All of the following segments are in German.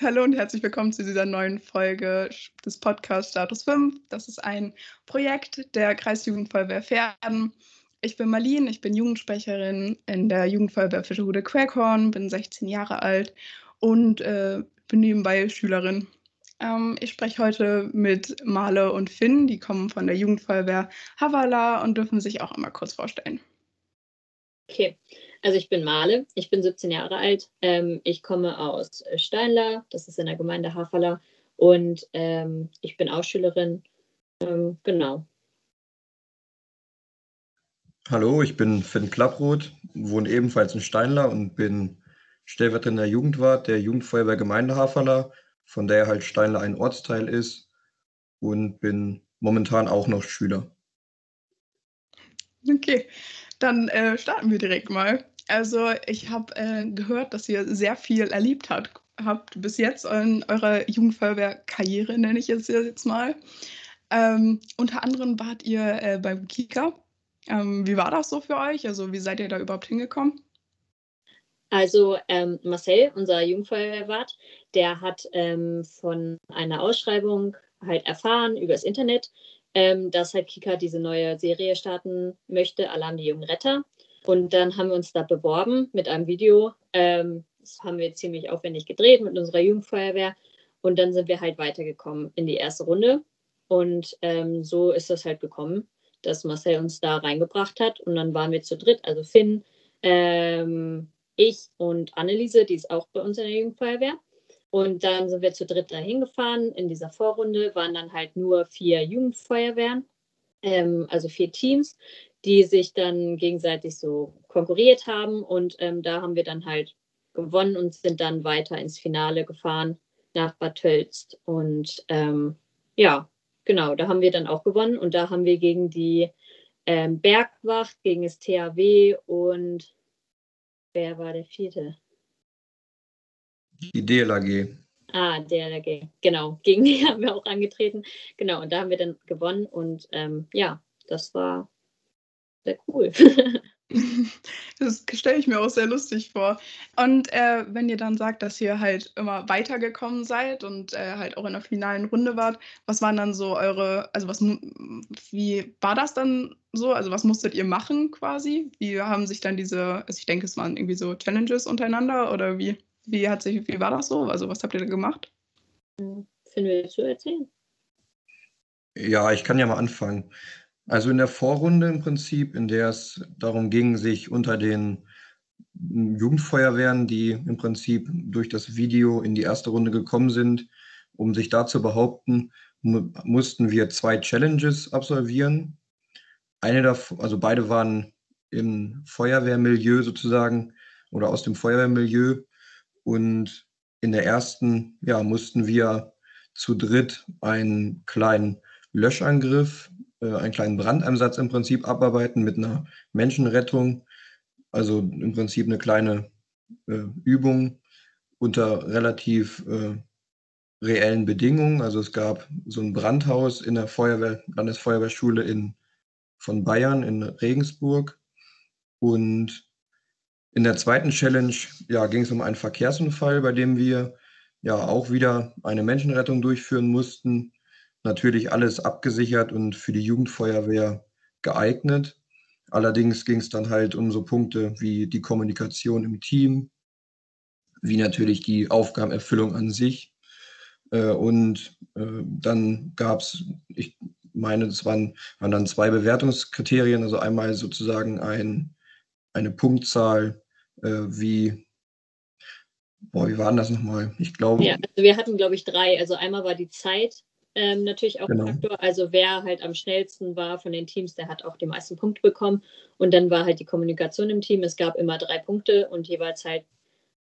Hallo und herzlich willkommen zu dieser neuen Folge des Podcasts Status 5. Das ist ein Projekt der Kreisjugendfeuerwehr Pferden. Ich bin Marlene, ich bin Jugendsprecherin in der Jugendfeuerwehr Fischerhude Quäkhorn, bin 16 Jahre alt und äh, bin nebenbei Schülerin. Ähm, ich spreche heute mit Male und Finn, die kommen von der Jugendfeuerwehr Havala und dürfen sich auch einmal kurz vorstellen. Okay, also ich bin Male, ich bin 17 Jahre alt. Ähm, ich komme aus Steinla, das ist in der Gemeinde Haferla. Und ähm, ich bin auch Schülerin. Ähm, genau. Hallo, ich bin Finn Klapproth, wohne ebenfalls in Steinla und bin stellvertretender Jugendwart der Jugendfeuerwehr Gemeinde Haferla, von der halt Steinla ein Ortsteil ist und bin momentan auch noch Schüler. Okay, dann äh, starten wir direkt mal. Also ich habe äh, gehört, dass ihr sehr viel erlebt habt, habt bis jetzt in eurer Jugendfeuerwehr-Karriere, nenne ich es jetzt mal. Ähm, unter anderem wart ihr äh, beim Kika. Ähm, wie war das so für euch? Also wie seid ihr da überhaupt hingekommen? Also ähm, Marcel, unser Jugendfeuerwehrwart, der hat ähm, von einer Ausschreibung halt erfahren übers Internet, ähm, dass halt Kika diese neue Serie starten möchte, Alarm die jungen Retter. Und dann haben wir uns da beworben mit einem Video. Ähm, das haben wir ziemlich aufwendig gedreht mit unserer Jugendfeuerwehr. Und dann sind wir halt weitergekommen in die erste Runde. Und ähm, so ist das halt gekommen, dass Marcel uns da reingebracht hat. Und dann waren wir zu dritt, also Finn, ähm, ich und Anneliese, die ist auch bei uns in der Jugendfeuerwehr. Und dann sind wir zu dritt dahin gefahren. In dieser Vorrunde waren dann halt nur vier Jugendfeuerwehren, ähm, also vier Teams, die sich dann gegenseitig so konkurriert haben. Und ähm, da haben wir dann halt gewonnen und sind dann weiter ins Finale gefahren nach Bad Tölz. Und ähm, ja, genau, da haben wir dann auch gewonnen. Und da haben wir gegen die ähm, Bergwacht, gegen das THW und wer war der vierte? Die DLAG. Ah, DLAG, genau. Gegen die haben wir auch angetreten. Genau, und da haben wir dann gewonnen und ähm, ja, das war sehr cool. das stelle ich mir auch sehr lustig vor. Und äh, wenn ihr dann sagt, dass ihr halt immer weitergekommen seid und äh, halt auch in der finalen Runde wart, was waren dann so eure, also was, wie war das dann so? Also was musstet ihr machen quasi? Wie haben sich dann diese, also ich denke, es waren irgendwie so Challenges untereinander oder wie? Wie, hat sich, wie war das so? Also, was habt ihr da gemacht? Finden wir zu erzählen? Ja, ich kann ja mal anfangen. Also in der Vorrunde im Prinzip, in der es darum ging, sich unter den Jugendfeuerwehren, die im Prinzip durch das Video in die erste Runde gekommen sind, um sich da zu behaupten, mu mussten wir zwei Challenges absolvieren. Eine davon, also beide waren im Feuerwehrmilieu sozusagen oder aus dem Feuerwehrmilieu. Und in der ersten ja, mussten wir zu dritt einen kleinen Löschangriff, äh, einen kleinen Brandeinsatz im Prinzip abarbeiten mit einer Menschenrettung. Also im Prinzip eine kleine äh, Übung unter relativ äh, reellen Bedingungen. Also es gab so ein Brandhaus in der Feuerwehr, Landesfeuerwehrschule in, von Bayern in Regensburg. Und in der zweiten Challenge ja, ging es um einen Verkehrsunfall, bei dem wir ja auch wieder eine Menschenrettung durchführen mussten. Natürlich alles abgesichert und für die Jugendfeuerwehr geeignet. Allerdings ging es dann halt um so Punkte wie die Kommunikation im Team, wie natürlich die Aufgabenerfüllung an sich. Äh, und äh, dann gab es, ich meine, es waren, waren dann zwei Bewertungskriterien, also einmal sozusagen ein, eine Punktzahl äh, wie, boah, wie war denn das nochmal? Ich glaube. Ja, also wir hatten, glaube ich, drei. Also einmal war die Zeit ähm, natürlich auch genau. ein Faktor. Also wer halt am schnellsten war von den Teams, der hat auch die meisten Punkte bekommen. Und dann war halt die Kommunikation im Team. Es gab immer drei Punkte und jeweils halt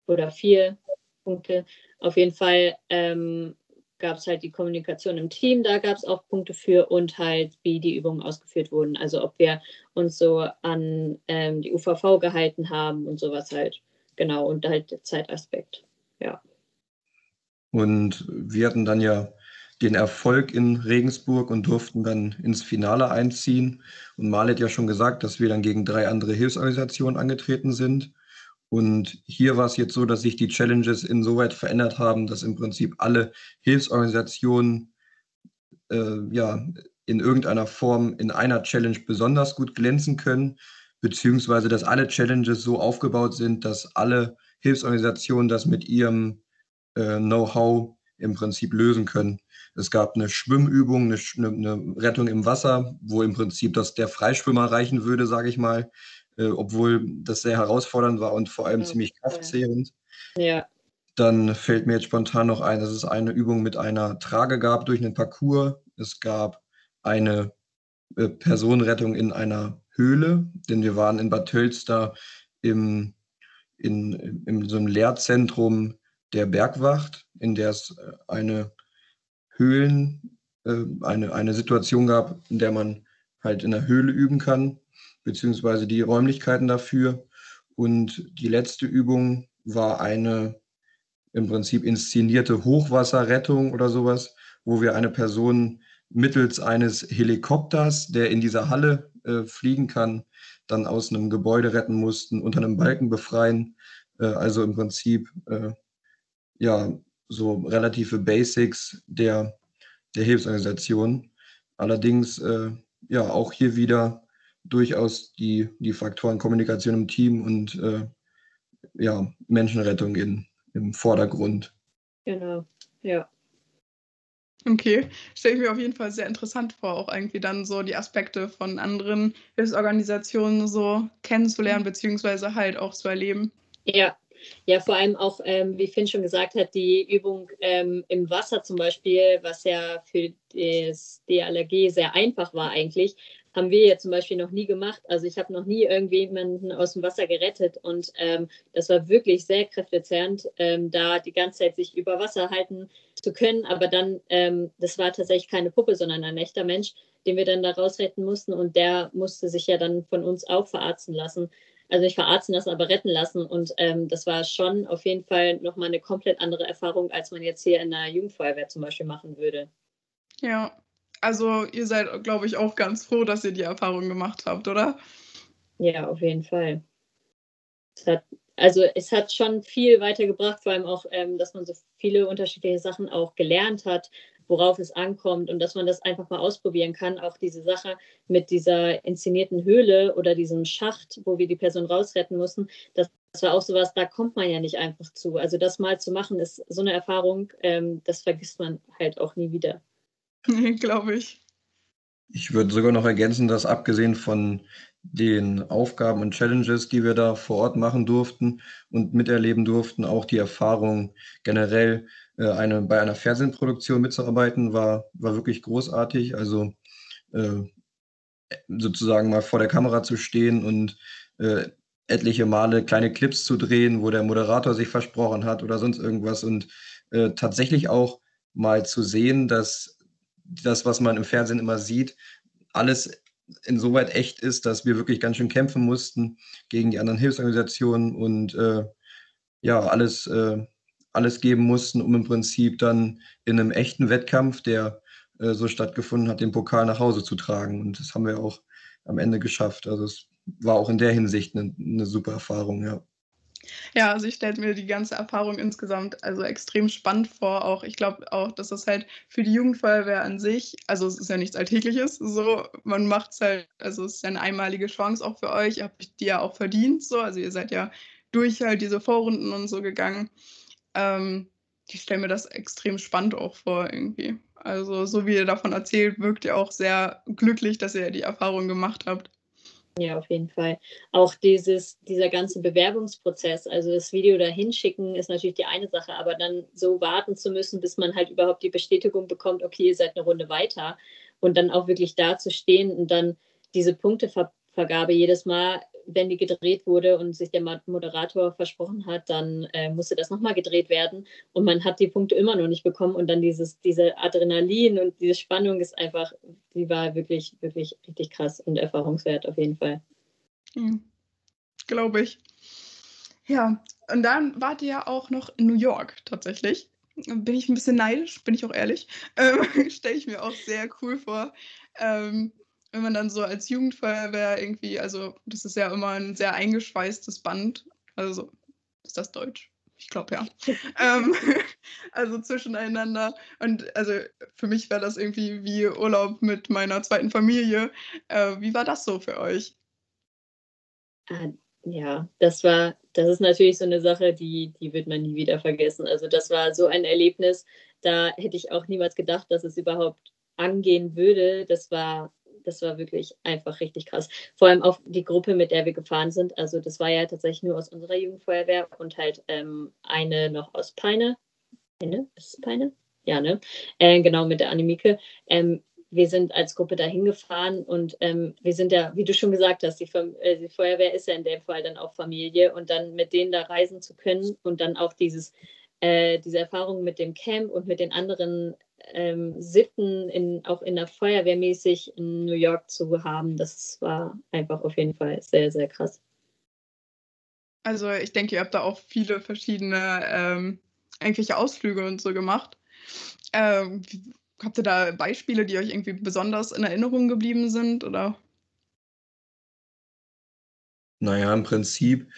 oder vier Punkte. Auf jeden Fall ähm, gab es halt die Kommunikation im Team, da gab es auch Punkte für und halt, wie die Übungen ausgeführt wurden. Also ob wir uns so an ähm, die UVV gehalten haben und sowas halt. Genau, und halt der Zeitaspekt. Ja. Und wir hatten dann ja den Erfolg in Regensburg und durften dann ins Finale einziehen. Und Mal hat ja schon gesagt, dass wir dann gegen drei andere Hilfsorganisationen angetreten sind. Und hier war es jetzt so, dass sich die Challenges insoweit verändert haben, dass im Prinzip alle Hilfsorganisationen äh, ja, in irgendeiner Form in einer Challenge besonders gut glänzen können, beziehungsweise dass alle Challenges so aufgebaut sind, dass alle Hilfsorganisationen das mit ihrem äh, Know-how im Prinzip lösen können. Es gab eine Schwimmübung, eine, eine, Rettung im Wasser, wo im Prinzip das der Freischwimmer reichen würde, sage ich mal, äh, obwohl das sehr herausfordernd war und vor allem okay. ziemlich kraftzehrend. Ja. Dann fällt mir jetzt spontan noch ein, dass es eine Übung mit einer Trage gab durch einen Parcours. Es gab eine äh, Personenrettung in einer Höhle, denn wir waren in Bad Tölster im, in, in so einem Lehrzentrum der Bergwacht, in der es äh, eine Höhlen, äh, eine, eine Situation gab, in der man halt in der Höhle üben kann, beziehungsweise die Räumlichkeiten dafür. Und die letzte Übung war eine im Prinzip inszenierte Hochwasserrettung oder sowas, wo wir eine Person mittels eines Helikopters, der in dieser Halle äh, fliegen kann, dann aus einem Gebäude retten mussten, unter einem Balken befreien. Äh, also im Prinzip äh, ja so relative Basics der, der Hilfsorganisation. Allerdings äh, ja auch hier wieder durchaus die, die Faktoren Kommunikation im Team und äh, ja, Menschenrettung in, im Vordergrund. Genau, ja. Okay, stelle ich mir auf jeden Fall sehr interessant vor, auch irgendwie dann so die Aspekte von anderen Hilfsorganisationen so kennenzulernen, beziehungsweise halt auch zu erleben. Ja, ja, vor allem auch, ähm, wie Finn schon gesagt hat, die Übung ähm, im Wasser zum Beispiel, was ja für das DLRG sehr einfach war eigentlich, haben wir ja zum Beispiel noch nie gemacht. Also ich habe noch nie irgendjemanden aus dem Wasser gerettet und ähm, das war wirklich sehr kräftezehrend, ähm, da die ganze Zeit sich über Wasser halten zu können. Aber dann, ähm, das war tatsächlich keine Puppe, sondern ein echter Mensch, den wir dann da rausretten mussten und der musste sich ja dann von uns auch verarzten lassen. Also nicht verarzten lassen, aber retten lassen. Und ähm, das war schon auf jeden Fall nochmal eine komplett andere Erfahrung, als man jetzt hier in der Jugendfeuerwehr zum Beispiel machen würde. Ja, also ihr seid, glaube ich, auch ganz froh, dass ihr die Erfahrung gemacht habt, oder? Ja, auf jeden Fall. Es hat, also es hat schon viel weitergebracht, vor allem auch, ähm, dass man so viele unterschiedliche Sachen auch gelernt hat, worauf es ankommt und dass man das einfach mal ausprobieren kann. Auch diese Sache mit dieser inszenierten Höhle oder diesem Schacht, wo wir die Person rausretten mussten, das, das war auch sowas, da kommt man ja nicht einfach zu. Also das mal zu machen, ist so eine Erfahrung, ähm, das vergisst man halt auch nie wieder. Nee, glaube ich. Ich würde sogar noch ergänzen, dass abgesehen von den Aufgaben und Challenges, die wir da vor Ort machen durften und miterleben durften, auch die Erfahrung generell äh, eine, bei einer Fernsehproduktion mitzuarbeiten, war, war wirklich großartig. Also äh, sozusagen mal vor der Kamera zu stehen und äh, etliche Male kleine Clips zu drehen, wo der Moderator sich versprochen hat oder sonst irgendwas und äh, tatsächlich auch mal zu sehen, dass das, was man im Fernsehen immer sieht, alles insoweit echt ist, dass wir wirklich ganz schön kämpfen mussten gegen die anderen Hilfsorganisationen und äh, ja, alles, äh, alles geben mussten, um im Prinzip dann in einem echten Wettkampf, der äh, so stattgefunden hat, den Pokal nach Hause zu tragen. Und das haben wir auch am Ende geschafft. Also es war auch in der Hinsicht eine, eine super Erfahrung, ja. Ja, also ich stelle mir die ganze Erfahrung insgesamt also extrem spannend vor. Auch ich glaube auch, dass das halt für die Jugendfeuerwehr an sich, also es ist ja nichts Alltägliches, so man macht es halt, also es ist ja eine einmalige Chance auch für euch. Ihr habt die ja auch verdient, so also ihr seid ja durch halt diese Vorrunden und so gegangen. Ähm, ich stelle mir das extrem spannend auch vor irgendwie. Also so wie ihr davon erzählt, wirkt ihr auch sehr glücklich, dass ihr die Erfahrung gemacht habt. Ja, auf jeden Fall. Auch dieses, dieser ganze Bewerbungsprozess, also das Video da hinschicken, ist natürlich die eine Sache, aber dann so warten zu müssen, bis man halt überhaupt die Bestätigung bekommt, okay, ihr seid eine Runde weiter und dann auch wirklich da zu stehen und dann diese Punktevergabe jedes Mal wenn die gedreht wurde und sich der Moderator versprochen hat, dann äh, musste das nochmal gedreht werden und man hat die Punkte immer noch nicht bekommen und dann dieses, diese Adrenalin und diese Spannung ist einfach, die war wirklich, wirklich richtig krass und erfahrungswert auf jeden Fall. Mhm. Glaube ich. Ja, und dann wart ihr ja auch noch in New York tatsächlich. Bin ich ein bisschen neidisch, bin ich auch ehrlich. Ähm, Stelle ich mir auch sehr cool vor. Ähm, wenn man dann so als Jugendfeuerwehr irgendwie, also das ist ja immer ein sehr eingeschweißtes Band, also ist das Deutsch? Ich glaube ja. ähm, also zwischeneinander. Und also für mich war das irgendwie wie Urlaub mit meiner zweiten Familie. Äh, wie war das so für euch? Ah, ja, das war, das ist natürlich so eine Sache, die, die wird man nie wieder vergessen. Also das war so ein Erlebnis, da hätte ich auch niemals gedacht, dass es überhaupt angehen würde. Das war das war wirklich einfach richtig krass. Vor allem auch die Gruppe, mit der wir gefahren sind. Also das war ja tatsächlich nur aus unserer Jugendfeuerwehr und halt ähm, eine noch aus Peine. Peine? Ist es Peine? Ja, ne? Äh, genau, mit der Anemike. Ähm, wir sind als Gruppe dahin gefahren und ähm, wir sind ja, wie du schon gesagt hast, die, äh, die, Feuerwehr ist ja in dem Fall dann auch Familie und dann mit denen da reisen zu können und dann auch dieses, äh, diese Erfahrung mit dem Camp und mit den anderen ähm, Sitten in, auch in der Feuerwehr mäßig in New York zu haben, das war einfach auf jeden Fall sehr, sehr krass. Also ich denke, ihr habt da auch viele verschiedene ähm, irgendwelche Ausflüge und so gemacht. Ähm, habt ihr da Beispiele, die euch irgendwie besonders in Erinnerung geblieben sind? Oder? Naja, im Prinzip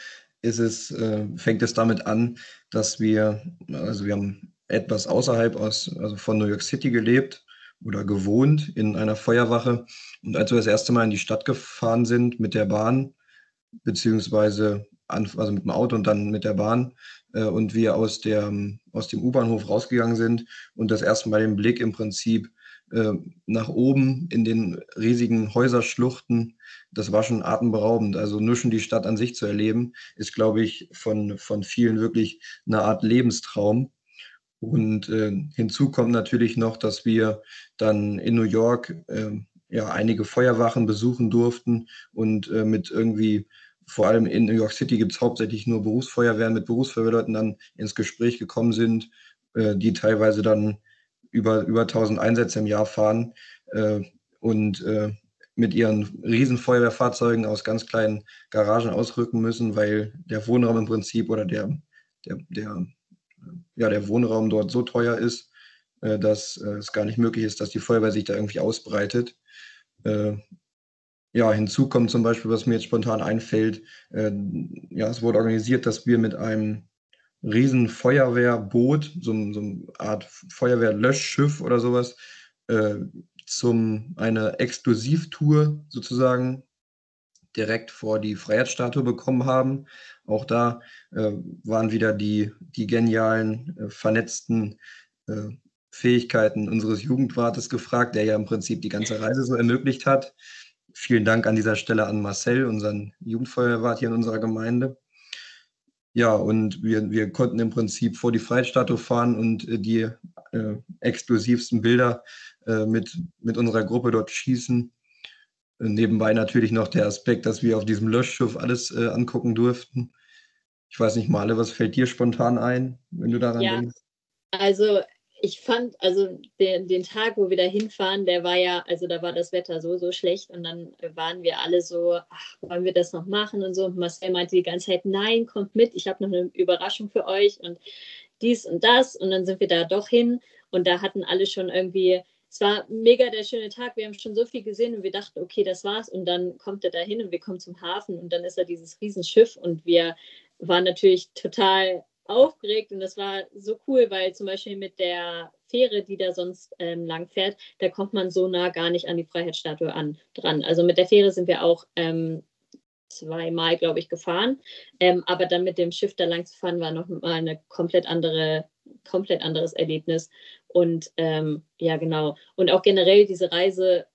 ist es, äh, fängt es damit an, dass wir, also wir haben etwas außerhalb aus, also von New York City gelebt oder gewohnt in einer Feuerwache. Und als wir das erste Mal in die Stadt gefahren sind mit der Bahn, beziehungsweise an, also mit dem Auto und dann mit der Bahn, äh, und wir aus, der, aus dem U-Bahnhof rausgegangen sind und das erste Mal den Blick im Prinzip äh, nach oben in den riesigen Häuserschluchten, das war schon atemberaubend. Also nur schon die Stadt an sich zu erleben, ist, glaube ich, von, von vielen wirklich eine Art Lebenstraum. Und äh, hinzu kommt natürlich noch, dass wir dann in New York äh, ja einige Feuerwachen besuchen durften und äh, mit irgendwie, vor allem in New York City gibt es hauptsächlich nur Berufsfeuerwehren, mit Berufsfeuerwehrleuten dann ins Gespräch gekommen sind, äh, die teilweise dann über, über 1000 Einsätze im Jahr fahren äh, und äh, mit ihren Riesenfeuerwehrfahrzeugen aus ganz kleinen Garagen ausrücken müssen, weil der Wohnraum im Prinzip oder der, der, der ja, der Wohnraum dort so teuer ist, äh, dass äh, es gar nicht möglich ist, dass die Feuerwehr sich da irgendwie ausbreitet. Äh, ja, hinzu kommt zum Beispiel, was mir jetzt spontan einfällt, äh, ja, es wurde organisiert, dass wir mit einem riesen Feuerwehrboot, so, so eine Art Feuerwehrlöschschiff oder sowas, äh, zum eine Exklusivtour sozusagen direkt vor die Freiheitsstatue bekommen haben. Auch da äh, waren wieder die, die genialen, äh, vernetzten äh, Fähigkeiten unseres Jugendwartes gefragt, der ja im Prinzip die ganze Reise so ermöglicht hat. Vielen Dank an dieser Stelle an Marcel, unseren Jugendfeuerwart hier in unserer Gemeinde. Ja, und wir, wir konnten im Prinzip vor die Freiheitsstatue fahren und äh, die äh, exklusivsten Bilder äh, mit, mit unserer Gruppe dort schießen Nebenbei natürlich noch der Aspekt, dass wir auf diesem Löschschiff alles äh, angucken durften. Ich weiß nicht, Male, was fällt dir spontan ein, wenn du daran ja, denkst? Also ich fand, also den, den Tag, wo wir da hinfahren, der war ja, also da war das Wetter so, so schlecht und dann waren wir alle so, ach, wollen wir das noch machen und so. Und Marcel meinte die ganze Zeit, nein, kommt mit, ich habe noch eine Überraschung für euch und dies und das. Und dann sind wir da doch hin und da hatten alle schon irgendwie es war mega der schöne Tag. Wir haben schon so viel gesehen und wir dachten, okay, das war's. Und dann kommt er da hin und wir kommen zum Hafen und dann ist da dieses Riesenschiff und wir waren natürlich total aufgeregt und das war so cool, weil zum Beispiel mit der Fähre, die da sonst ähm, lang fährt, da kommt man so nah gar nicht an die Freiheitsstatue an dran. Also mit der Fähre sind wir auch ähm, zweimal, glaube ich, gefahren, ähm, aber dann mit dem Schiff da lang zu fahren war noch mal eine komplett andere, komplett anderes Erlebnis. Und ähm, ja, genau. Und auch generell diese Reise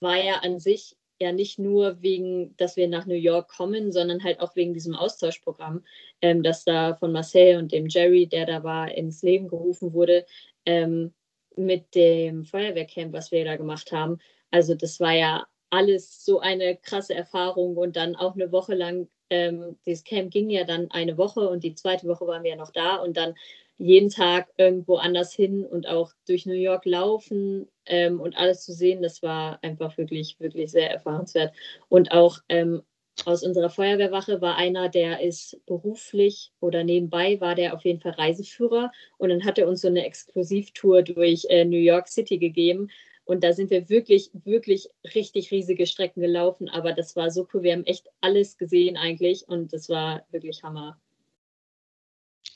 war ja an sich ja nicht nur wegen, dass wir nach New York kommen, sondern halt auch wegen diesem Austauschprogramm, ähm, das da von Marcel und dem Jerry, der da war, ins Leben gerufen wurde, ähm, mit dem Feuerwehrcamp, was wir da gemacht haben. Also das war ja alles so eine krasse Erfahrung und dann auch eine Woche lang, ähm, dieses Camp ging ja dann eine Woche und die zweite Woche waren wir ja noch da und dann jeden Tag irgendwo anders hin und auch durch New York laufen ähm, und alles zu sehen, das war einfach wirklich, wirklich sehr erfahrenswert. Und auch ähm, aus unserer Feuerwehrwache war einer, der ist beruflich oder nebenbei war der auf jeden Fall Reiseführer und dann hat er uns so eine Exklusivtour durch äh, New York City gegeben. Und da sind wir wirklich, wirklich richtig riesige Strecken gelaufen. Aber das war so cool. Wir haben echt alles gesehen eigentlich und das war wirklich Hammer.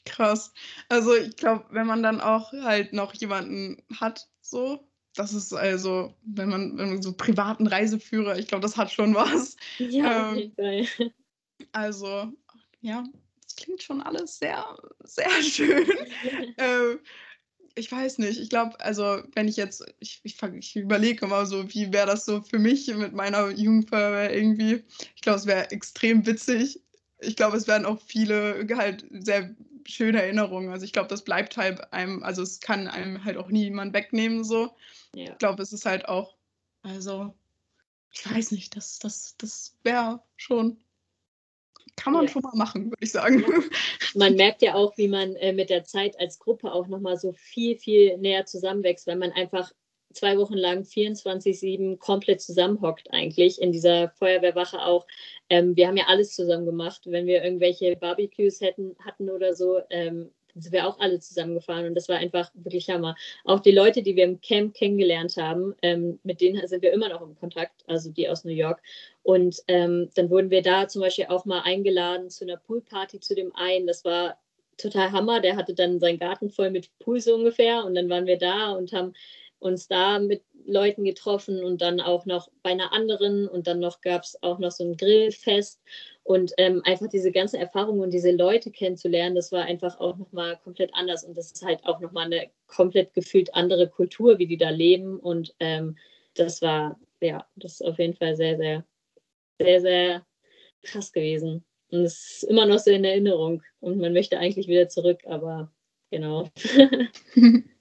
Krass. Also ich glaube, wenn man dann auch halt noch jemanden hat, so, das ist also, wenn man, wenn man so privaten Reiseführer, ich glaube, das hat schon was. Ja, ähm, Fall. Also, ja, das klingt schon alles sehr, sehr schön. ähm, ich weiß nicht, ich glaube, also wenn ich jetzt, ich, ich, ich überlege immer so, wie wäre das so für mich mit meiner Jugendfeuerwehr irgendwie. Ich glaube, es wäre extrem witzig. Ich glaube, es werden auch viele halt sehr schöne Erinnerungen. Also ich glaube, das bleibt halt einem, also es kann einem halt auch niemand wegnehmen so. Ja. Ich glaube, es ist halt auch, also ich weiß nicht, das, das, das wäre schon kann man ja. schon mal machen, würde ich sagen. Man merkt ja auch, wie man äh, mit der Zeit als Gruppe auch nochmal so viel, viel näher zusammenwächst, weil man einfach zwei Wochen lang 24-7 komplett zusammenhockt eigentlich in dieser Feuerwehrwache auch. Ähm, wir haben ja alles zusammen gemacht. Wenn wir irgendwelche Barbecues hätten, hatten oder so, ähm, sind wir auch alle zusammengefahren und das war einfach wirklich Hammer. Auch die Leute, die wir im Camp kennengelernt haben, ähm, mit denen sind wir immer noch im Kontakt, also die aus New York. Und ähm, dann wurden wir da zum Beispiel auch mal eingeladen zu einer Poolparty zu dem einen. Das war total Hammer. Der hatte dann seinen Garten voll mit Pool so ungefähr und dann waren wir da und haben uns da mit Leuten getroffen und dann auch noch bei einer anderen und dann noch gab es auch noch so ein Grillfest. Und ähm, einfach diese ganze Erfahrung und diese Leute kennenzulernen, das war einfach auch nochmal komplett anders. Und das ist halt auch nochmal eine komplett gefühlt andere Kultur, wie die da leben. Und ähm, das war, ja, das ist auf jeden Fall sehr, sehr, sehr, sehr krass gewesen. Und es ist immer noch so in Erinnerung. Und man möchte eigentlich wieder zurück, aber genau.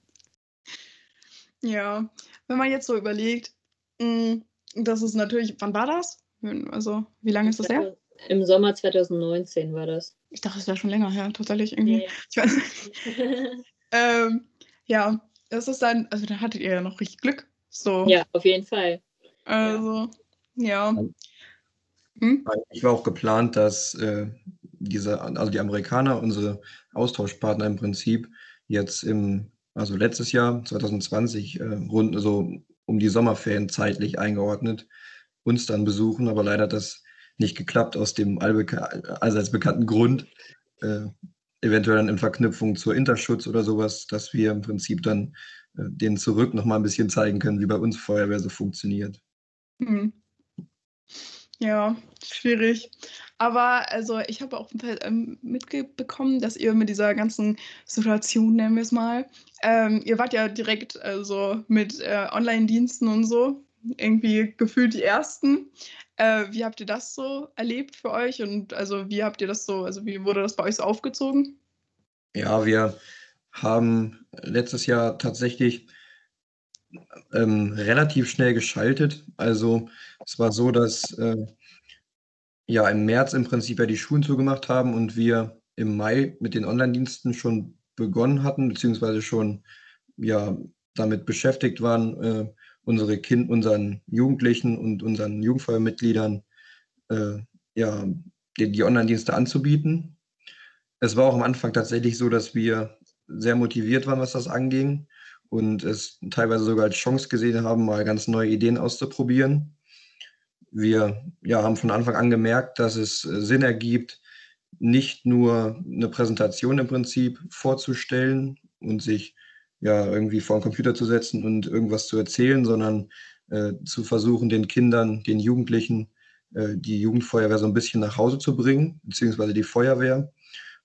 Ja, wenn man jetzt so überlegt, hm, das ist natürlich, wann war das? Also, wie lange ist das her? Im Sommer 2019 war das. Ich dachte, es wäre schon länger her, tatsächlich irgendwie. Nee. Ich weiß ähm, ja, das ist dann, also da hattet ihr ja noch richtig Glück. So. Ja, auf jeden Fall. Also, ja. Hm? Ich war auch geplant, dass äh, diese, also die Amerikaner, unsere Austauschpartner im Prinzip, jetzt im also letztes Jahr, 2020, äh, rund so um die Sommerferien zeitlich eingeordnet, uns dann besuchen, aber leider hat das nicht geklappt aus dem allseits bekannten Grund, äh, eventuell dann in Verknüpfung zur Interschutz oder sowas, dass wir im Prinzip dann äh, denen zurück noch mal ein bisschen zeigen können, wie bei uns Feuerwehr so funktioniert. Hm. Ja, schwierig. Aber also ich habe auch ähm, mitbekommen, dass ihr mit dieser ganzen Situation, nennen wir es mal, ähm, ihr wart ja direkt also mit äh, Online-Diensten und so irgendwie gefühlt die ersten. Äh, wie habt ihr das so erlebt für euch und also wie habt ihr das so, also wie wurde das bei euch so aufgezogen? Ja, wir haben letztes Jahr tatsächlich ähm, relativ schnell geschaltet. Also es war so, dass äh, ja im März im Prinzip ja die Schulen zugemacht haben und wir im Mai mit den Online-Diensten schon begonnen hatten, beziehungsweise schon ja damit beschäftigt waren, äh, unsere Kind, unseren Jugendlichen und unseren Jugendfeuermitgliedern äh, ja, die, die Online-Dienste anzubieten. Es war auch am Anfang tatsächlich so, dass wir sehr motiviert waren, was das anging und es teilweise sogar als Chance gesehen haben, mal ganz neue Ideen auszuprobieren. Wir ja, haben von Anfang an gemerkt, dass es äh, Sinn ergibt, nicht nur eine Präsentation im Prinzip vorzustellen und sich ja irgendwie vor den Computer zu setzen und irgendwas zu erzählen, sondern äh, zu versuchen, den Kindern, den Jugendlichen äh, die Jugendfeuerwehr so ein bisschen nach Hause zu bringen, beziehungsweise die Feuerwehr.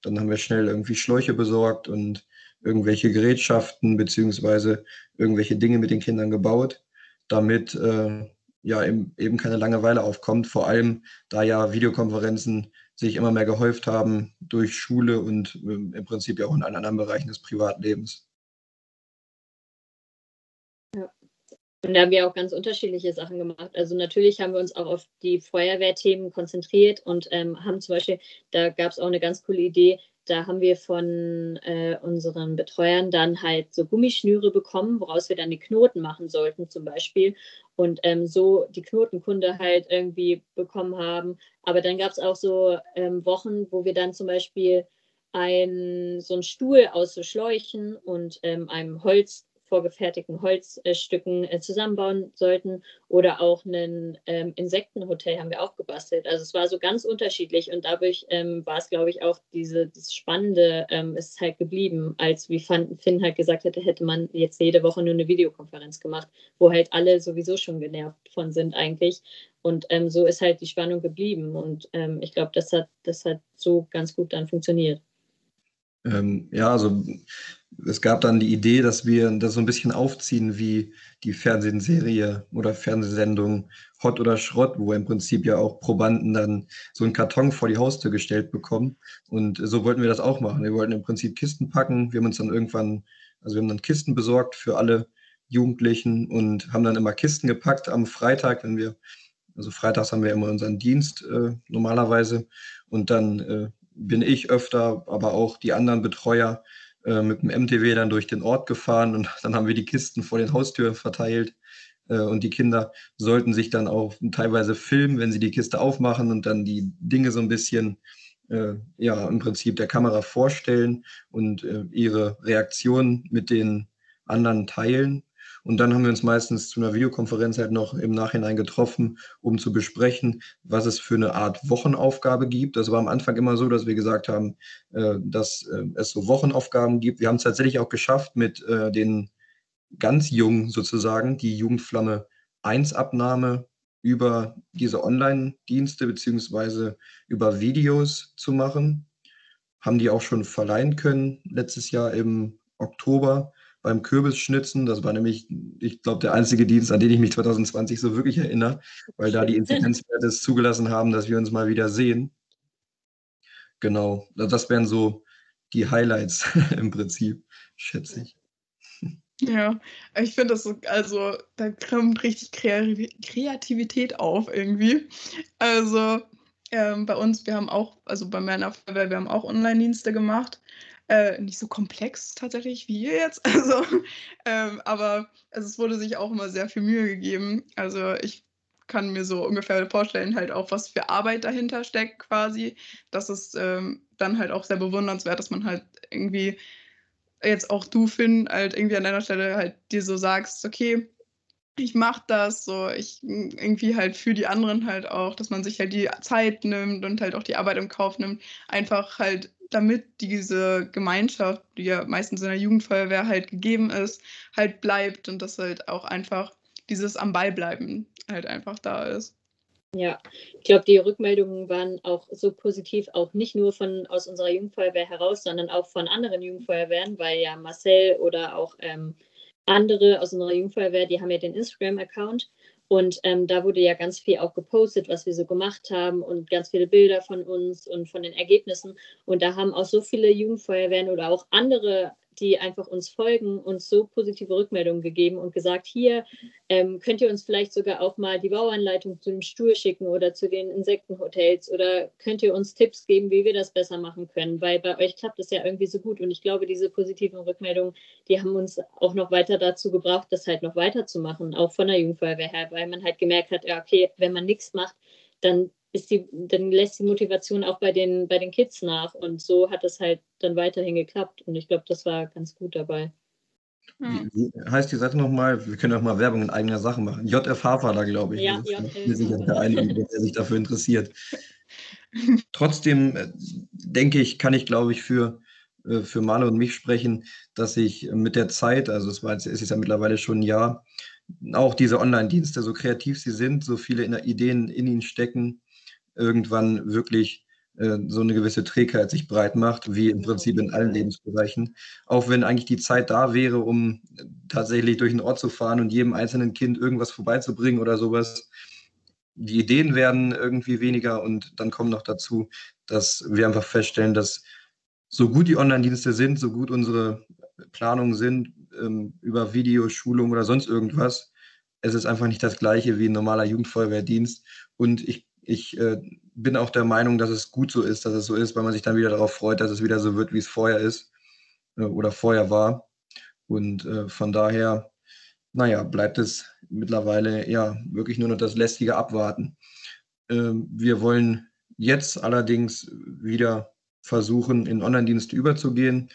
Dann haben wir schnell irgendwie Schläuche besorgt und irgendwelche Gerätschaften beziehungsweise irgendwelche Dinge mit den Kindern gebaut, damit äh, ja eben keine Langeweile aufkommt. Vor allem, da ja Videokonferenzen sich immer mehr gehäuft haben durch Schule und äh, im Prinzip ja auch in allen anderen Bereichen des Privatlebens. Ja. Und da haben wir auch ganz unterschiedliche Sachen gemacht. Also natürlich haben wir uns auch auf die Feuerwehrthemen konzentriert und ähm, haben zum Beispiel, da gab es auch eine ganz coole Idee, da haben wir von äh, unseren Betreuern dann halt so Gummischnüre bekommen, woraus wir dann die Knoten machen sollten zum Beispiel und ähm, so die Knotenkunde halt irgendwie bekommen haben. Aber dann gab es auch so ähm, Wochen, wo wir dann zum Beispiel ein, so einen Stuhl aus so Schläuchen und ähm, einem Holz vorgefertigten Holzstücken äh, zusammenbauen sollten. Oder auch ein ähm, Insektenhotel haben wir auch gebastelt. Also es war so ganz unterschiedlich und dadurch ähm, war es, glaube ich, auch diese, dieses Spannende ähm, ist halt geblieben, als wie Finn halt gesagt hätte, hätte man jetzt jede Woche nur eine Videokonferenz gemacht, wo halt alle sowieso schon genervt von sind eigentlich. Und ähm, so ist halt die Spannung geblieben. Und ähm, ich glaube, das hat, das hat so ganz gut dann funktioniert. Ähm, ja, also es gab dann die Idee, dass wir das so ein bisschen aufziehen wie die Fernsehserie oder Fernsehsendung Hot oder Schrott, wo im Prinzip ja auch Probanden dann so einen Karton vor die Haustür gestellt bekommen. Und so wollten wir das auch machen. Wir wollten im Prinzip Kisten packen. Wir haben uns dann irgendwann, also wir haben dann Kisten besorgt für alle Jugendlichen und haben dann immer Kisten gepackt am Freitag, wenn wir, also freitags haben wir immer unseren Dienst äh, normalerweise. Und dann äh, bin ich öfter, aber auch die anderen Betreuer äh, mit dem MTW dann durch den Ort gefahren und dann haben wir die Kisten vor den Haustüren verteilt. Äh, und die Kinder sollten sich dann auch teilweise filmen, wenn sie die Kiste aufmachen und dann die Dinge so ein bisschen, äh, ja, im Prinzip der Kamera vorstellen und äh, ihre Reaktion mit den anderen teilen. Und dann haben wir uns meistens zu einer Videokonferenz halt noch im Nachhinein getroffen, um zu besprechen, was es für eine Art Wochenaufgabe gibt. Das war am Anfang immer so, dass wir gesagt haben, äh, dass äh, es so Wochenaufgaben gibt. Wir haben es tatsächlich auch geschafft, mit äh, den ganz Jungen sozusagen die Jugendflamme 1 Abnahme über diese Online-Dienste beziehungsweise über Videos zu machen. Haben die auch schon verleihen können letztes Jahr im Oktober beim Kürbisschnitzen. Das war nämlich, ich glaube, der einzige Dienst, an den ich mich 2020 so wirklich erinnere, weil da die Inzidenzwerte es zugelassen haben, dass wir uns mal wieder sehen. Genau, das wären so die Highlights im Prinzip, schätze ich. Ja, ich finde das so, also da kommt richtig Kreativität auf irgendwie. Also ähm, bei uns, wir haben auch, also bei meiner Feuerwehr, wir haben auch Online-Dienste gemacht. Äh, nicht so komplex tatsächlich wie hier jetzt. Also, ähm, aber also es wurde sich auch immer sehr viel Mühe gegeben. Also ich kann mir so ungefähr vorstellen, halt auch, was für Arbeit dahinter steckt quasi. Das ist ähm, dann halt auch sehr bewundernswert, dass man halt irgendwie jetzt auch du, Finn, halt irgendwie an deiner Stelle halt dir so sagst, okay, ich mache das so, ich irgendwie halt für die anderen halt auch, dass man sich halt die Zeit nimmt und halt auch die Arbeit im Kauf nimmt, einfach halt damit diese Gemeinschaft, die ja meistens in der Jugendfeuerwehr halt gegeben ist, halt bleibt und dass halt auch einfach dieses am Ball bleiben halt einfach da ist. Ja, ich glaube, die Rückmeldungen waren auch so positiv, auch nicht nur von aus unserer Jugendfeuerwehr heraus, sondern auch von anderen Jugendfeuerwehren, weil ja Marcel oder auch ähm, andere aus unserer Jugendfeuerwehr, die haben ja den Instagram-Account und ähm, da wurde ja ganz viel auch gepostet, was wir so gemacht haben und ganz viele Bilder von uns und von den Ergebnissen. Und da haben auch so viele Jugendfeuerwehren oder auch andere die einfach uns folgen, uns so positive Rückmeldungen gegeben und gesagt, hier ähm, könnt ihr uns vielleicht sogar auch mal die Bauanleitung zu dem Stuhl schicken oder zu den Insektenhotels oder könnt ihr uns Tipps geben, wie wir das besser machen können, weil bei euch klappt es ja irgendwie so gut und ich glaube, diese positiven Rückmeldungen, die haben uns auch noch weiter dazu gebracht, das halt noch weiterzumachen, auch von der Jugendfeuerwehr her, weil man halt gemerkt hat, ja, okay, wenn man nichts macht, dann ist die, dann lässt die Motivation auch bei den, bei den Kids nach. Und so hat es halt dann weiterhin geklappt. Und ich glaube, das war ganz gut dabei. Hm. Wie, heißt die Seite nochmal? Wir können auch mal Werbung in eigener Sache machen. JFH war da, glaube ich. Ja, JFH. Sicher der einige, der sich dafür interessiert. Trotzdem äh, denke ich, kann ich, glaube ich, für, äh, für Male und mich sprechen, dass ich mit der Zeit, also es war jetzt, ist jetzt ja mittlerweile schon ein Jahr, auch diese Online-Dienste, so kreativ sie sind, so viele Ideen in ihnen stecken, irgendwann wirklich äh, so eine gewisse Trägheit sich breit macht, wie im Prinzip in allen Lebensbereichen. Auch wenn eigentlich die Zeit da wäre, um tatsächlich durch den Ort zu fahren und jedem einzelnen Kind irgendwas vorbeizubringen oder sowas. Die Ideen werden irgendwie weniger und dann kommt noch dazu, dass wir einfach feststellen, dass so gut die Online-Dienste sind, so gut unsere Planungen sind, ähm, über Videoschulung oder sonst irgendwas, es ist einfach nicht das gleiche wie ein normaler Jugendfeuerwehrdienst. Und ich ich äh, bin auch der Meinung, dass es gut so ist, dass es so ist, weil man sich dann wieder darauf freut, dass es wieder so wird, wie es vorher ist äh, oder vorher war. Und äh, von daher, naja, bleibt es mittlerweile ja wirklich nur noch das lästige Abwarten. Ähm, wir wollen jetzt allerdings wieder versuchen, in Online-Dienste überzugehen.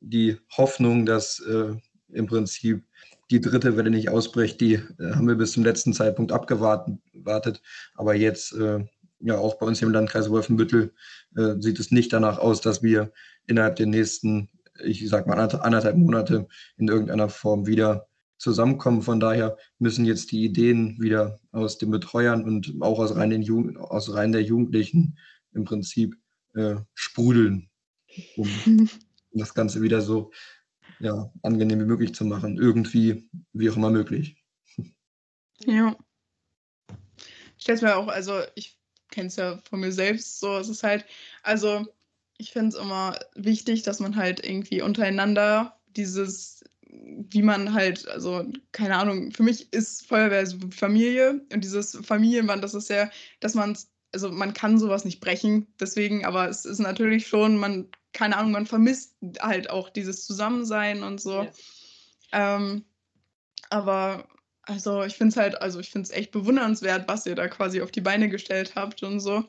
Die Hoffnung, dass äh, im Prinzip die dritte Welle nicht ausbricht. Die äh, haben wir bis zum letzten Zeitpunkt abgewartet. Aber jetzt, äh, ja, auch bei uns im Landkreis Wolfenbüttel äh, sieht es nicht danach aus, dass wir innerhalb der nächsten, ich sag mal, anderthalb Monate in irgendeiner Form wieder zusammenkommen. Von daher müssen jetzt die Ideen wieder aus den Betreuern und auch aus Reihen, Jugend, aus Reihen der Jugendlichen im Prinzip äh, sprudeln, um das Ganze wieder so ja, angenehm wie möglich zu machen. Irgendwie, wie auch immer möglich. Ja. Ich stelle es mir auch, also ich kenne es ja von mir selbst so, es ist halt, also ich finde es immer wichtig, dass man halt irgendwie untereinander dieses wie man halt, also keine Ahnung, für mich ist Feuerwehr so Familie und dieses Familienband, das ist ja, dass man, also man kann sowas nicht brechen, deswegen, aber es ist natürlich schon, man, keine Ahnung, man vermisst halt auch dieses Zusammensein und so. Ja. Ähm, aber also ich finde es halt, also ich finde es echt bewundernswert, was ihr da quasi auf die Beine gestellt habt und so.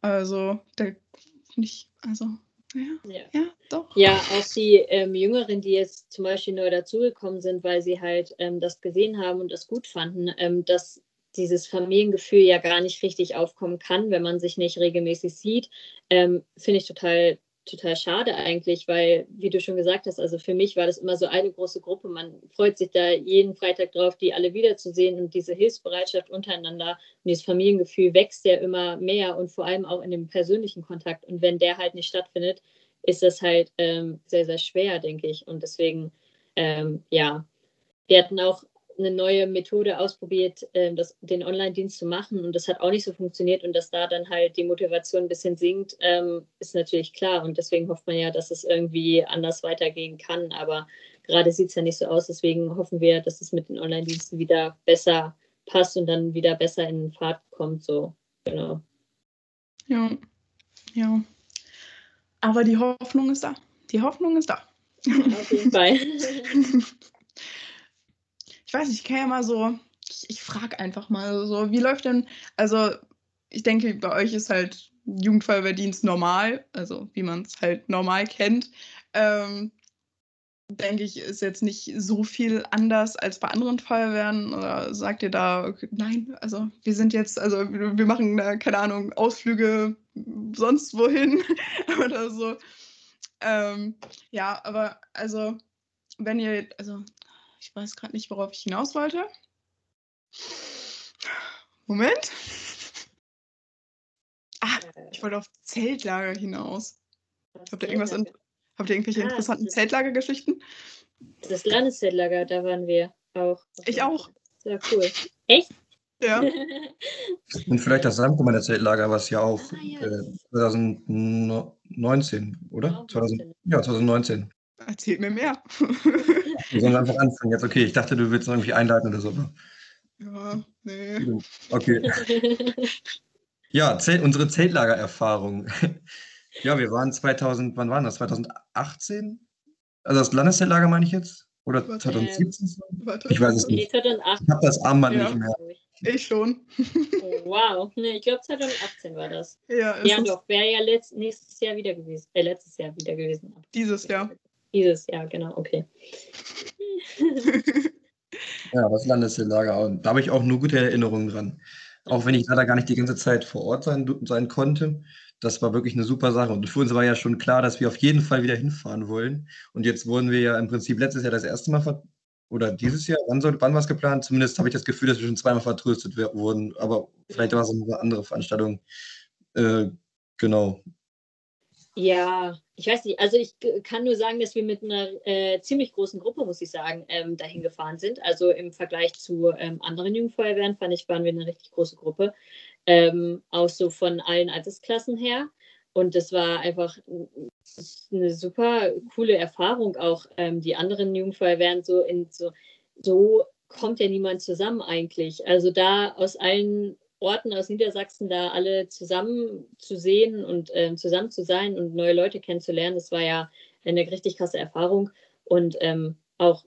Also, da finde ich, also ja, ja. ja, doch. Ja, auch die ähm, Jüngeren, die jetzt zum Beispiel neu dazugekommen sind, weil sie halt ähm, das gesehen haben und das gut fanden, ähm, dass dieses Familiengefühl ja gar nicht richtig aufkommen kann, wenn man sich nicht regelmäßig sieht, ähm, finde ich total total schade eigentlich, weil, wie du schon gesagt hast, also für mich war das immer so eine große Gruppe. Man freut sich da jeden Freitag drauf, die alle wiederzusehen und diese Hilfsbereitschaft untereinander und dieses Familiengefühl wächst ja immer mehr und vor allem auch in dem persönlichen Kontakt. Und wenn der halt nicht stattfindet, ist das halt ähm, sehr, sehr schwer, denke ich. Und deswegen, ähm, ja, wir hatten auch eine neue Methode ausprobiert, äh, das, den Online-Dienst zu machen und das hat auch nicht so funktioniert und dass da dann halt die Motivation ein bisschen sinkt, ähm, ist natürlich klar und deswegen hofft man ja, dass es irgendwie anders weitergehen kann, aber gerade sieht es ja nicht so aus, deswegen hoffen wir, dass es mit den Online-Diensten wieder besser passt und dann wieder besser in Fahrt kommt, so, genau. Ja, ja. Aber die Hoffnung ist da. Die Hoffnung ist da. Auf jeden Fall. ich weiß nicht, ich kann ja mal so, ich, ich frage einfach mal so, wie läuft denn, also ich denke, bei euch ist halt Jugendfeuerwehrdienst normal, also wie man es halt normal kennt. Ähm, denke ich, ist jetzt nicht so viel anders als bei anderen Feuerwehren. Oder sagt ihr da, nein, also wir sind jetzt, also wir machen da, keine Ahnung, Ausflüge sonst wohin oder so. Ähm, ja, aber also, wenn ihr, also ich weiß gerade nicht, worauf ich hinaus wollte. Moment. Ah, ich wollte auf Zeltlager hinaus. Habt ihr irgendwas in, habt ihr irgendwelche ah, interessanten Zeltlagergeschichten? Das Landeszeltlager, da waren wir auch. Ich auch. Sehr cool. Echt? Ja. Und vielleicht das Samtgemeinde Zeltlager, was ja auch ah, ja. Äh, 2019, oder? 2000, ja, 2019. Erzählt mir mehr. Wir sollen einfach anfangen jetzt. Okay, ich dachte, du willst noch irgendwie einleiten oder so. Ja, nee. Okay. Ja, Zelt, unsere Zeltlagererfahrung. Ja, wir waren 2000, wann waren das? 2018? Also das Landeszeltlager meine ich jetzt? Oder 2017? Ähm, ich weiß es nicht. Nee, 2008. Ich habe das Armband ja. nicht mehr. Ich schon. Oh, wow. Nee, ich glaube 2018 war das. Ja, ja doch. Wäre ja letzt, nächstes Jahr wieder gewesen. Äh, letztes Jahr wieder gewesen. Dieses Jahr. Dieses Jahr, genau, okay. ja, das Landeslager. Da habe ich auch nur gute Erinnerungen dran. Auch wenn ich leider gar nicht die ganze Zeit vor Ort sein, sein konnte. Das war wirklich eine super Sache. Und für uns war ja schon klar, dass wir auf jeden Fall wieder hinfahren wollen. Und jetzt wurden wir ja im Prinzip letztes Jahr das erste Mal oder dieses Jahr, wann, soll, wann war es geplant? Zumindest habe ich das Gefühl, dass wir schon zweimal vertröstet wurden. Aber vielleicht war es eine andere Veranstaltung. Äh, genau. Ja, ich weiß nicht. Also ich kann nur sagen, dass wir mit einer äh, ziemlich großen Gruppe, muss ich sagen, ähm, dahin gefahren sind. Also im Vergleich zu ähm, anderen Jugendfeuerwehren fand ich, waren wir eine richtig große Gruppe. Ähm, auch so von allen Altersklassen her. Und das war einfach eine super coole Erfahrung. Auch ähm, die anderen Jugendfeuerwehren so in so, so kommt ja niemand zusammen eigentlich. Also da aus allen Orten aus Niedersachsen da alle zusammen zu sehen und äh, zusammen zu sein und neue Leute kennenzulernen, das war ja eine richtig krasse Erfahrung. Und ähm, auch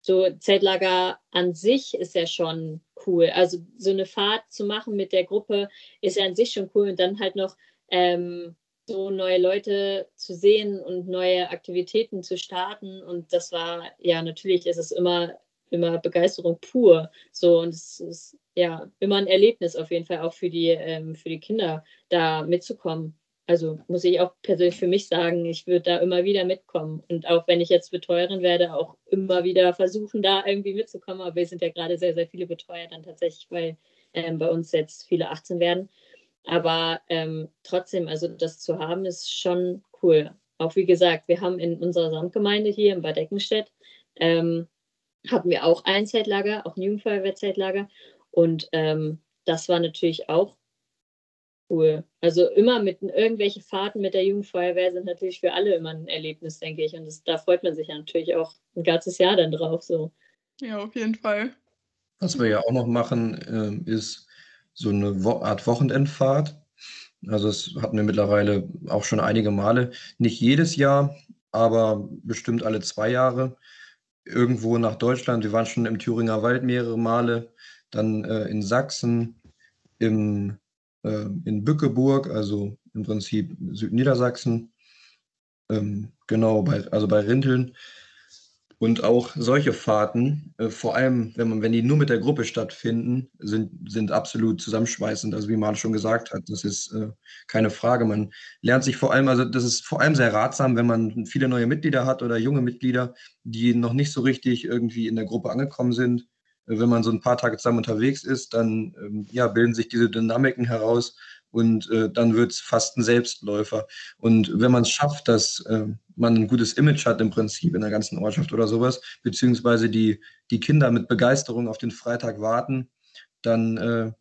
so Zeltlager an sich ist ja schon cool. Also so eine Fahrt zu machen mit der Gruppe ist ja an sich schon cool und dann halt noch ähm, so neue Leute zu sehen und neue Aktivitäten zu starten. Und das war, ja, natürlich ist es immer, immer Begeisterung pur. So, und es ist ja immer ein Erlebnis auf jeden Fall auch für die, ähm, für die Kinder, da mitzukommen. Also muss ich auch persönlich für mich sagen, ich würde da immer wieder mitkommen. Und auch wenn ich jetzt Betreuerin werde, auch immer wieder versuchen, da irgendwie mitzukommen. Aber wir sind ja gerade sehr, sehr viele Betreuer dann tatsächlich, weil ähm, bei uns jetzt viele 18 werden. Aber ähm, trotzdem, also das zu haben, ist schon cool. Auch wie gesagt, wir haben in unserer Samtgemeinde hier in Bad Eckenstedt, ähm, hatten wir auch ein Zeitlager, auch ein Jugendfeuerwehrzeitlager. Und ähm, das war natürlich auch cool. Also immer mit irgendwelche Fahrten mit der Jugendfeuerwehr sind natürlich für alle immer ein Erlebnis, denke ich. Und das, da freut man sich ja natürlich auch ein ganzes Jahr dann drauf. So. Ja, auf jeden Fall. Was wir ja auch noch machen, äh, ist so eine Wo Art Wochenendfahrt. Also das hatten wir mittlerweile auch schon einige Male. Nicht jedes Jahr, aber bestimmt alle zwei Jahre. Irgendwo nach Deutschland. Wir waren schon im Thüringer Wald mehrere Male, dann äh, in Sachsen, im, äh, in Bückeburg, also im Prinzip Südniedersachsen. Ähm, genau, bei, also bei Rinteln. Und auch solche Fahrten, äh, vor allem wenn man, wenn die nur mit der Gruppe stattfinden, sind, sind absolut zusammenschweißend. Also wie Marl schon gesagt hat, das ist äh, keine Frage. Man lernt sich vor allem, also das ist vor allem sehr ratsam, wenn man viele neue Mitglieder hat oder junge Mitglieder, die noch nicht so richtig irgendwie in der Gruppe angekommen sind. Äh, wenn man so ein paar Tage zusammen unterwegs ist, dann ähm, ja, bilden sich diese Dynamiken heraus und äh, dann wird es fast ein Selbstläufer. Und wenn man es schafft, dass äh, man ein gutes Image hat im Prinzip in der ganzen Ortschaft oder sowas, beziehungsweise die, die Kinder mit Begeisterung auf den Freitag warten, dann äh,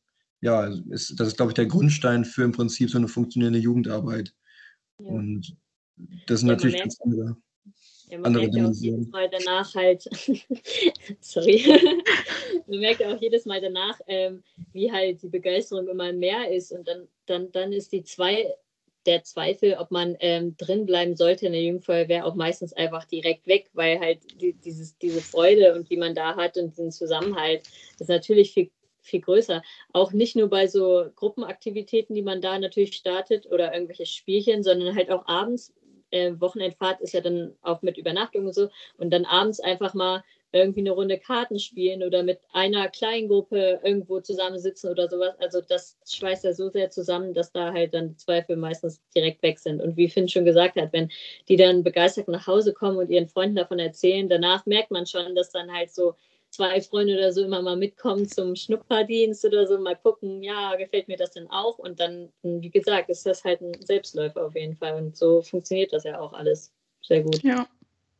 ja, ist das ist, glaube ich, der Grundstein für im Prinzip so eine funktionierende Jugendarbeit. Ja. Und das sind ja, natürlich ganz andere. Ja, man merkt ja auch jedes Mal danach halt, sorry, man merkt ja auch jedes Mal danach, ähm, wie halt die Begeisterung immer mehr ist und dann, dann, dann ist die zwei, der Zweifel, ob man ähm, drin bleiben sollte in der Jugendfeuerwehr, auch meistens einfach direkt weg, weil halt die, dieses, diese Freude und die man da hat und den Zusammenhalt ist natürlich viel, viel größer. Auch nicht nur bei so Gruppenaktivitäten, die man da natürlich startet oder irgendwelche Spielchen, sondern halt auch abends, äh, Wochenendfahrt ist ja dann auch mit Übernachtung und so. Und dann abends einfach mal irgendwie eine Runde Karten spielen oder mit einer kleinen Gruppe irgendwo zusammensitzen oder sowas. Also das schweißt ja so sehr zusammen, dass da halt dann Zweifel meistens direkt weg sind. Und wie Finn schon gesagt hat, wenn die dann begeistert nach Hause kommen und ihren Freunden davon erzählen, danach merkt man schon, dass dann halt so zwei Freunde oder so immer mal mitkommen zum Schnupperdienst oder so, mal gucken, ja, gefällt mir das denn auch? Und dann, wie gesagt, ist das halt ein Selbstläufer auf jeden Fall. Und so funktioniert das ja auch alles sehr gut. Ja.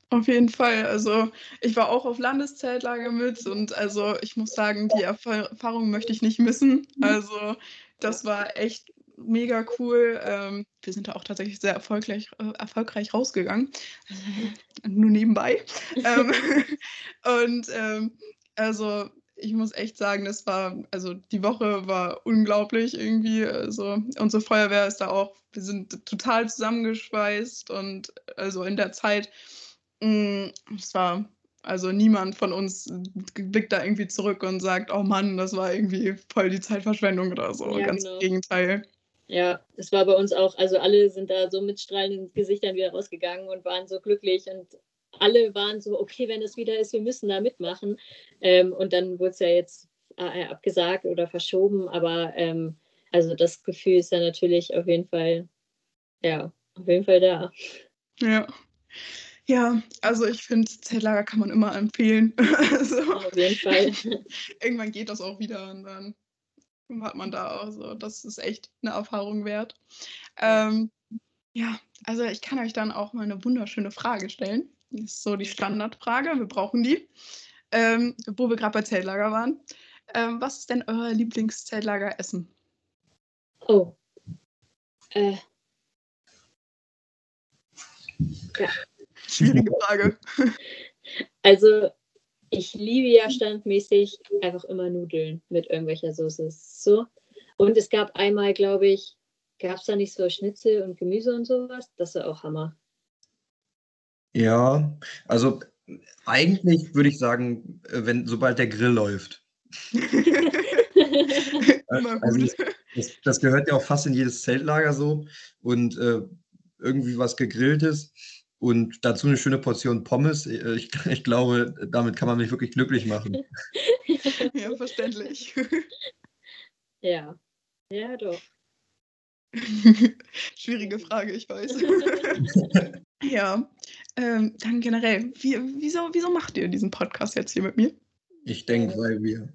Auf jeden Fall. Also ich war auch auf Landeszeltlager mit und also ich muss sagen, die Erfahrung möchte ich nicht missen. Also das war echt mega cool. Ähm, wir sind da auch tatsächlich sehr erfolgreich, äh, erfolgreich rausgegangen. Nur nebenbei. ähm, und ähm, also ich muss echt sagen, das war, also die Woche war unglaublich irgendwie. Also unsere Feuerwehr ist da auch, wir sind total zusammengeschweißt und also in der Zeit, es war also niemand von uns blickt da irgendwie zurück und sagt, oh Mann, das war irgendwie voll die Zeitverschwendung oder so. Ja, Ganz genau. im Gegenteil. Ja, es war bei uns auch, also alle sind da so mit strahlenden Gesichtern wieder rausgegangen und waren so glücklich und alle waren so, okay, wenn es wieder ist, wir müssen da mitmachen. Ähm, und dann wurde es ja jetzt äh, abgesagt oder verschoben, aber ähm, also das Gefühl ist ja natürlich auf jeden Fall, ja, auf jeden Fall da. Ja. Ja, also ich finde, Zeltlager kann man immer empfehlen. also, auf jeden Fall. irgendwann geht das auch wieder und dann hat man da auch so, das ist echt eine Erfahrung wert. Ähm, ja, also ich kann euch dann auch mal eine wunderschöne Frage stellen. Das ist so die Standardfrage, wir brauchen die. Ähm, wo wir gerade bei Zeltlager waren. Ähm, was ist denn euer Lieblingszeltlager-Essen? Oh. Äh. Ja. Schwierige Frage. Also ich liebe ja standmäßig einfach immer Nudeln mit irgendwelcher Soße. So. Und es gab einmal, glaube ich, gab es da nicht so Schnitzel und Gemüse und sowas? Das war auch Hammer. Ja, also eigentlich würde ich sagen, wenn sobald der Grill läuft. also, das, das, gehört ja auch fast in jedes Zeltlager so. Und äh, irgendwie was Gegrilltes und dazu eine schöne Portion Pommes. Äh, ich, ich glaube, damit kann man mich wirklich glücklich machen. ja, verständlich. Ja, ja, doch. Schwierige Frage, ich weiß. ja, ähm, dann generell, wie, wieso, wieso macht ihr diesen Podcast jetzt hier mit mir? Ich denke, weil wir,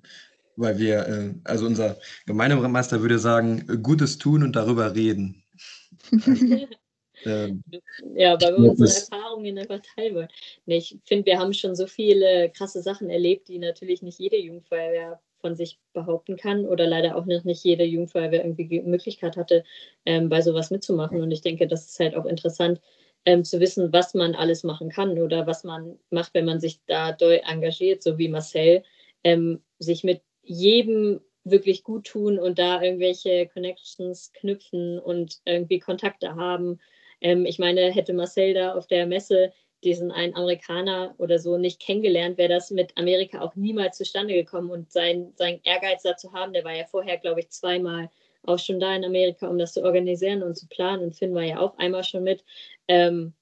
weil wir, äh, also unser Gemeindemeister würde sagen, Gutes tun und darüber reden. Ähm, ja, weil wir unsere Erfahrungen einfach teilen wollen. Nee, ich finde, wir haben schon so viele krasse Sachen erlebt, die natürlich nicht jede Jugendfeuerwehr von sich behaupten kann oder leider auch nicht, nicht jede Jugendfeuerwehr irgendwie die Möglichkeit hatte, ähm, bei sowas mitzumachen. Und ich denke, das ist halt auch interessant ähm, zu wissen, was man alles machen kann oder was man macht, wenn man sich da doll engagiert, so wie Marcel, ähm, sich mit jedem wirklich gut tun und da irgendwelche Connections knüpfen und irgendwie Kontakte haben. Ähm, ich meine, hätte Marcel da auf der Messe diesen einen Amerikaner oder so nicht kennengelernt, wäre das mit Amerika auch niemals zustande gekommen. Und sein, sein Ehrgeiz dazu haben, der war ja vorher, glaube ich, zweimal auch schon da in Amerika, um das zu organisieren und zu planen. Und Finn war ja auch einmal schon mit. Ähm,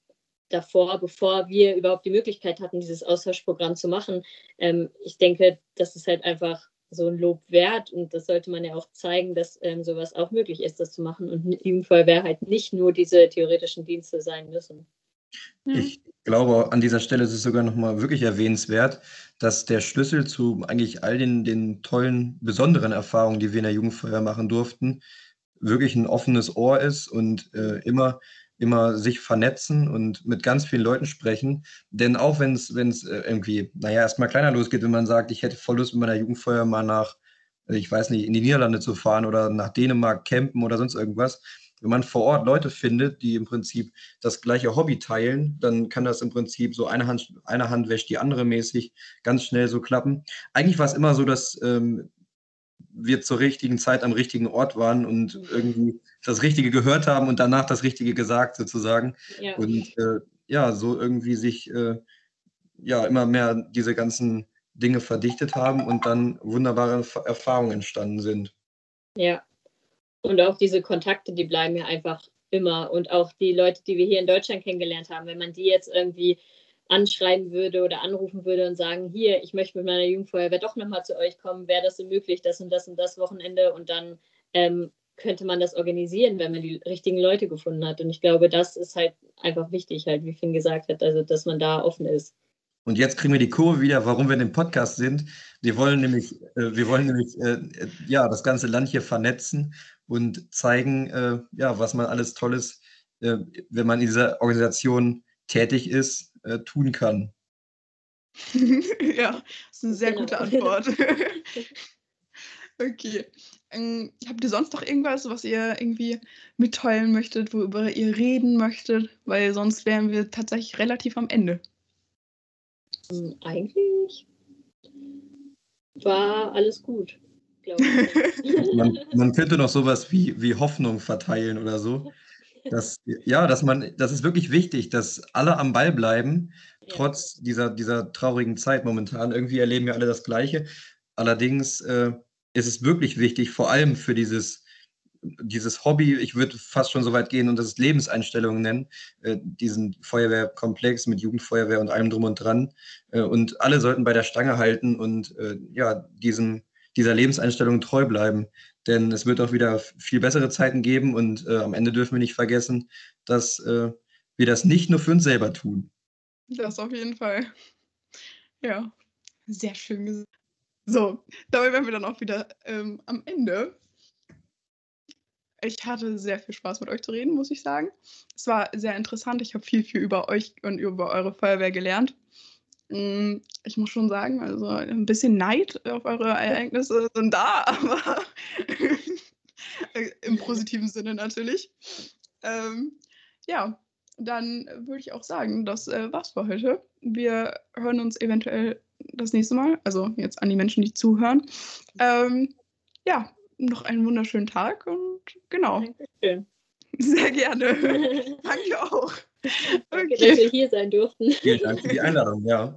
davor, bevor wir überhaupt die Möglichkeit hatten, dieses Austauschprogramm zu machen. Ähm, ich denke, das ist halt einfach so ein Lob wert. Und das sollte man ja auch zeigen, dass ähm, sowas auch möglich ist, das zu machen. Und Jugendfeuerwehr halt nicht nur diese theoretischen Dienste sein müssen. Ich glaube, an dieser Stelle ist es sogar nochmal wirklich erwähnenswert, dass der Schlüssel zu eigentlich all den, den tollen, besonderen Erfahrungen, die wir in der Jugendfeuer machen durften, wirklich ein offenes Ohr ist und äh, immer, immer sich vernetzen und mit ganz vielen Leuten sprechen. Denn auch wenn es äh, irgendwie, naja, erstmal kleiner losgeht, wenn man sagt, ich hätte voll Lust mit meiner Jugendfeuer mal nach, ich weiß nicht, in die Niederlande zu fahren oder nach Dänemark campen oder sonst irgendwas, wenn man vor Ort Leute findet, die im Prinzip das gleiche Hobby teilen, dann kann das im Prinzip so eine Hand, eine Hand wäscht die andere mäßig ganz schnell so klappen. Eigentlich war es immer so, dass ähm, wir zur richtigen Zeit am richtigen Ort waren und irgendwie das Richtige gehört haben und danach das Richtige gesagt sozusagen. Ja. Und äh, ja, so irgendwie sich äh, ja immer mehr diese ganzen Dinge verdichtet haben und dann wunderbare Erfahrungen entstanden sind. Ja, und auch diese Kontakte, die bleiben ja einfach immer. Und auch die Leute, die wir hier in Deutschland kennengelernt haben, wenn man die jetzt irgendwie anschreiben würde oder anrufen würde und sagen, hier, ich möchte mit meiner Jugendfeuerwehr doch nochmal zu euch kommen, wäre das so möglich, das und das und das Wochenende und dann ähm, könnte man das organisieren, wenn man die richtigen Leute gefunden hat. Und ich glaube, das ist halt einfach wichtig, halt, wie Finn gesagt hat, also dass man da offen ist. Und jetzt kriegen wir die Kurve wieder, warum wir in dem Podcast sind. Wir wollen nämlich, äh, wir wollen nämlich äh, ja, das ganze Land hier vernetzen und zeigen, äh, ja, was man alles Tolles, äh, wenn man in dieser Organisation tätig ist, äh, tun kann. ja, das ist eine sehr genau. gute Antwort. okay. Ähm, habt ihr sonst noch irgendwas, was ihr irgendwie mitteilen möchtet, worüber ihr reden möchtet? Weil sonst wären wir tatsächlich relativ am Ende. Hm, eigentlich war alles gut man, man, könnte noch sowas wie, wie Hoffnung verteilen oder so. Das, ja, dass man, das ist wirklich wichtig, dass alle am Ball bleiben, ja. trotz dieser, dieser traurigen Zeit momentan. Irgendwie erleben wir alle das Gleiche. Allerdings äh, ist es wirklich wichtig, vor allem für dieses, dieses Hobby, ich würde fast schon so weit gehen und das ist Lebenseinstellungen nennen, äh, diesen Feuerwehrkomplex mit Jugendfeuerwehr und allem drum und dran. Äh, und alle sollten bei der Stange halten und äh, ja, diesen dieser Lebenseinstellung treu bleiben. Denn es wird auch wieder viel bessere Zeiten geben und äh, am Ende dürfen wir nicht vergessen, dass äh, wir das nicht nur für uns selber tun. Das auf jeden Fall. Ja, sehr schön gesagt. So, dabei wären wir dann auch wieder ähm, am Ende. Ich hatte sehr viel Spaß mit euch zu reden, muss ich sagen. Es war sehr interessant. Ich habe viel, viel über euch und über eure Feuerwehr gelernt. Hm, ich muss schon sagen, also ein bisschen Neid auf eure Ereignisse sind da, aber im positiven Sinne natürlich. Ähm, ja, dann würde ich auch sagen, das äh, war's für heute. Wir hören uns eventuell das nächste Mal, also jetzt an die Menschen, die zuhören. Ähm, ja, noch einen wunderschönen Tag und genau. Dankeschön. Sehr gerne. Danke auch. Okay. Danke, dass wir hier sein durften. Vielen Dank für die Einladung, ja.